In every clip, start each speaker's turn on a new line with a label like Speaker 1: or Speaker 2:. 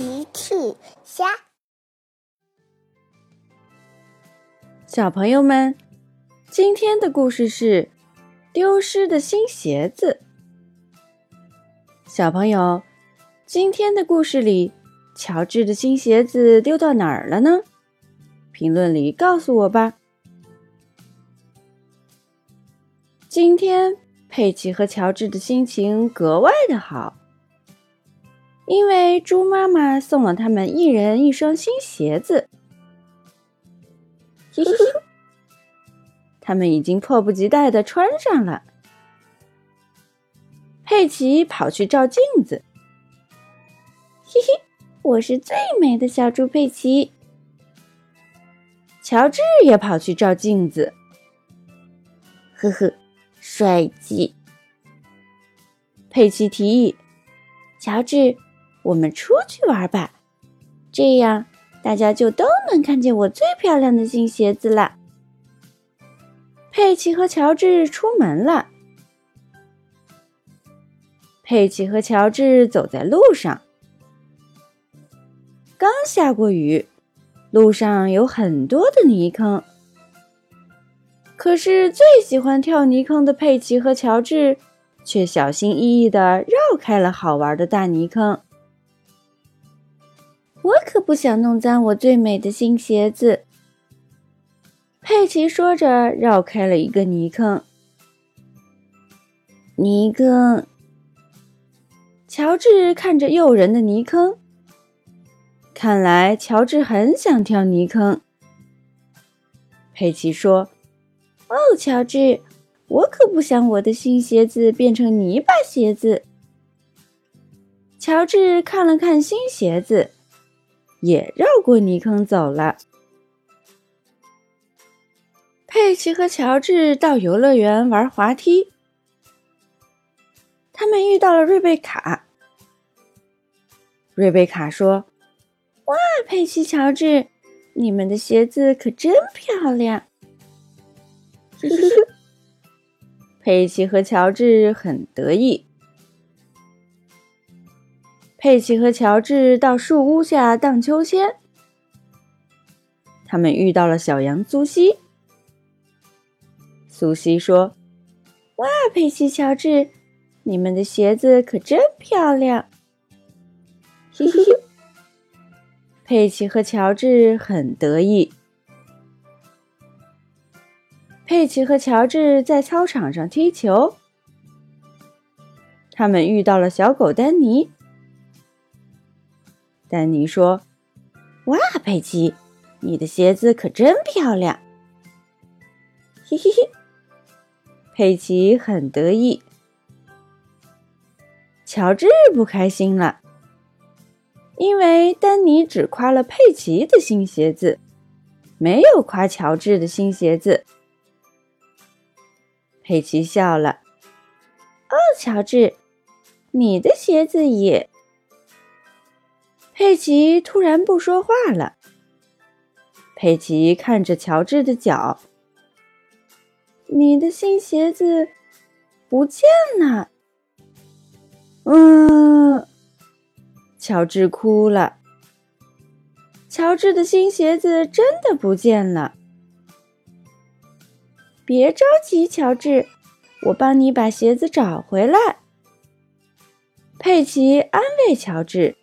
Speaker 1: 奇趣虾，
Speaker 2: 小朋友们，今天的故事是丢失的新鞋子。小朋友，今天的故事里，乔治的新鞋子丢到哪儿了呢？评论里告诉我吧。今天，佩奇和乔治的心情格外的好。因为猪妈妈送了他们一人一双新鞋子，嘿嘿，他们已经迫不及待的穿上了。佩奇跑去照镜子，嘿嘿，我是最美的小猪佩奇。乔治也跑去照镜子，呵呵，帅气。佩奇提议，乔治。我们出去玩吧，这样大家就都能看见我最漂亮的新鞋子了。佩奇和乔治出门了。佩奇和乔治走在路上，刚下过雨，路上有很多的泥坑。可是最喜欢跳泥坑的佩奇和乔治，却小心翼翼的绕开了好玩的大泥坑。我可不想弄脏我最美的新鞋子。佩奇说着，绕开了一个泥坑。泥坑。乔治看着诱人的泥坑，看来乔治很想跳泥坑。佩奇说：“哦，乔治，我可不想我的新鞋子变成泥巴鞋子。”乔治看了看新鞋子。也绕过泥坑走了。佩奇和乔治到游乐园玩滑梯，他们遇到了瑞贝卡。瑞贝卡说：“哇，佩奇、乔治，你们的鞋子可真漂亮！”呵呵呵，佩奇和乔治很得意。佩奇和乔治到树屋下荡秋千，他们遇到了小羊苏西。苏西说：“哇，佩奇、乔治，你们的鞋子可真漂亮！”嘿嘿嘿，佩奇和乔治很得意。佩奇和乔治在操场上踢球，他们遇到了小狗丹尼。丹尼说：“哇，佩奇，你的鞋子可真漂亮！”嘿嘿嘿，佩奇很得意。乔治不开心了，因为丹尼只夸了佩奇的新鞋子，没有夸乔治的新鞋子。佩奇笑了：“哦，乔治，你的鞋子也……”佩奇突然不说话了。佩奇看着乔治的脚：“你的新鞋子不见了。”嗯，乔治哭了。乔治的新鞋子真的不见了。别着急，乔治，我帮你把鞋子找回来。佩奇安慰乔治。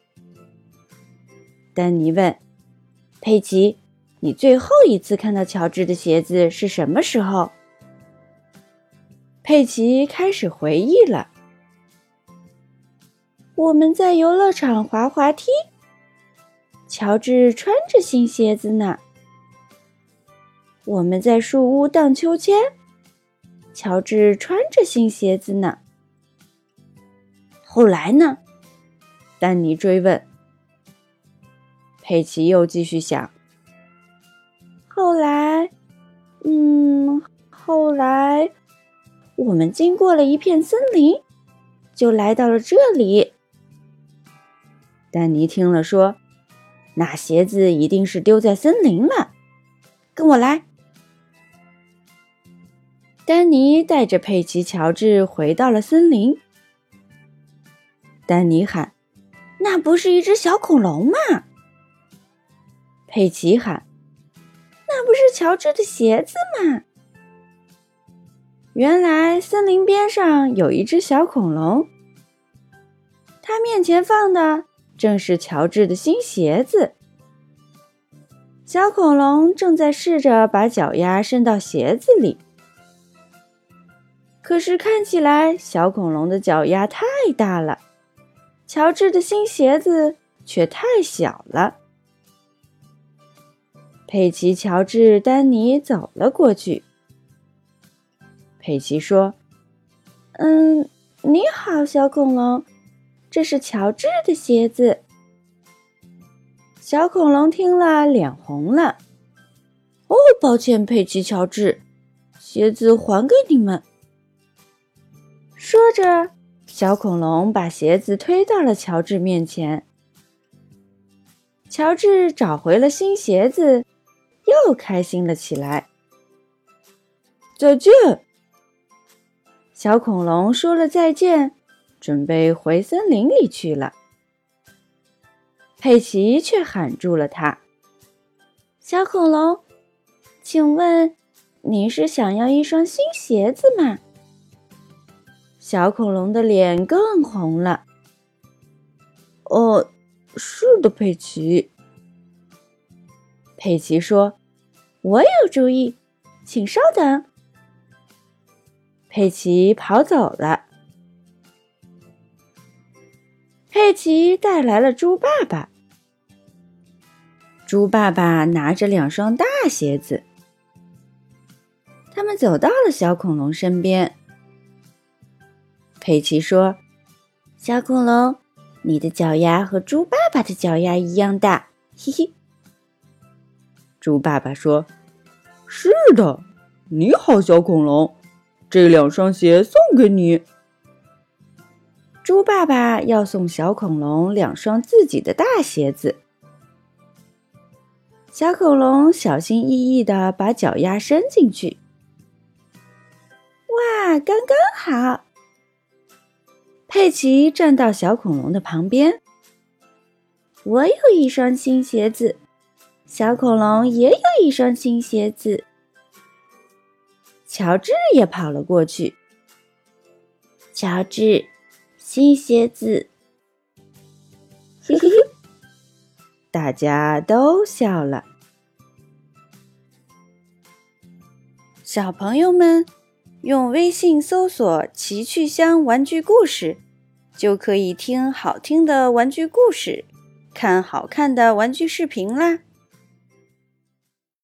Speaker 2: 丹尼问：“佩奇，你最后一次看到乔治的鞋子是什么时候？”佩奇开始回忆了：“我们在游乐场滑滑梯，乔治穿着新鞋子呢。我们在树屋荡秋千，乔治穿着新鞋子呢。后来呢？”丹尼追问。佩奇又继续想。后来，嗯，后来，我们经过了一片森林，就来到了这里。丹尼听了说：“那鞋子一定是丢在森林了。”跟我来。丹尼带着佩奇、乔治回到了森林。丹尼喊：“那不是一只小恐龙吗？佩奇喊：“那不是乔治的鞋子吗？”原来森林边上有一只小恐龙，它面前放的正是乔治的新鞋子。小恐龙正在试着把脚丫伸到鞋子里，可是看起来小恐龙的脚丫太大了，乔治的新鞋子却太小了。佩奇、乔治、丹尼走了过去。佩奇说：“嗯，你好，小恐龙，这是乔治的鞋子。”小恐龙听了，脸红了。“哦，抱歉，佩奇、乔治，鞋子还给你们。”说着，小恐龙把鞋子推到了乔治面前。乔治找回了新鞋子，又开心了起来。再见。小恐龙说了再见，准备回森林里去了。佩奇却喊住了他：“小恐龙，请问你是想要一双新鞋子吗？”小恐龙的脸更红了。“哦，是的，佩奇。”佩奇说：“我有主意，请稍等。”佩奇跑走了。佩奇带来了猪爸爸。猪爸爸拿着两双大鞋子。他们走到了小恐龙身边。佩奇说：“小恐龙，你的脚丫和猪爸爸的脚丫一样大。”嘿嘿。猪爸爸说：“是的，你好，小恐龙。”这两双鞋送给你。猪爸爸要送小恐龙两双自己的大鞋子。小恐龙小心翼翼的把脚丫伸进去。哇，刚刚好！佩奇站到小恐龙的旁边。我有一双新鞋子，小恐龙也有一双新鞋子。乔治也跑了过去。乔治，新鞋子，嘿嘿嘿，大家都笑了。小朋友们，用微信搜索“奇趣箱玩具故事”，就可以听好听的玩具故事，看好看的玩具视频啦。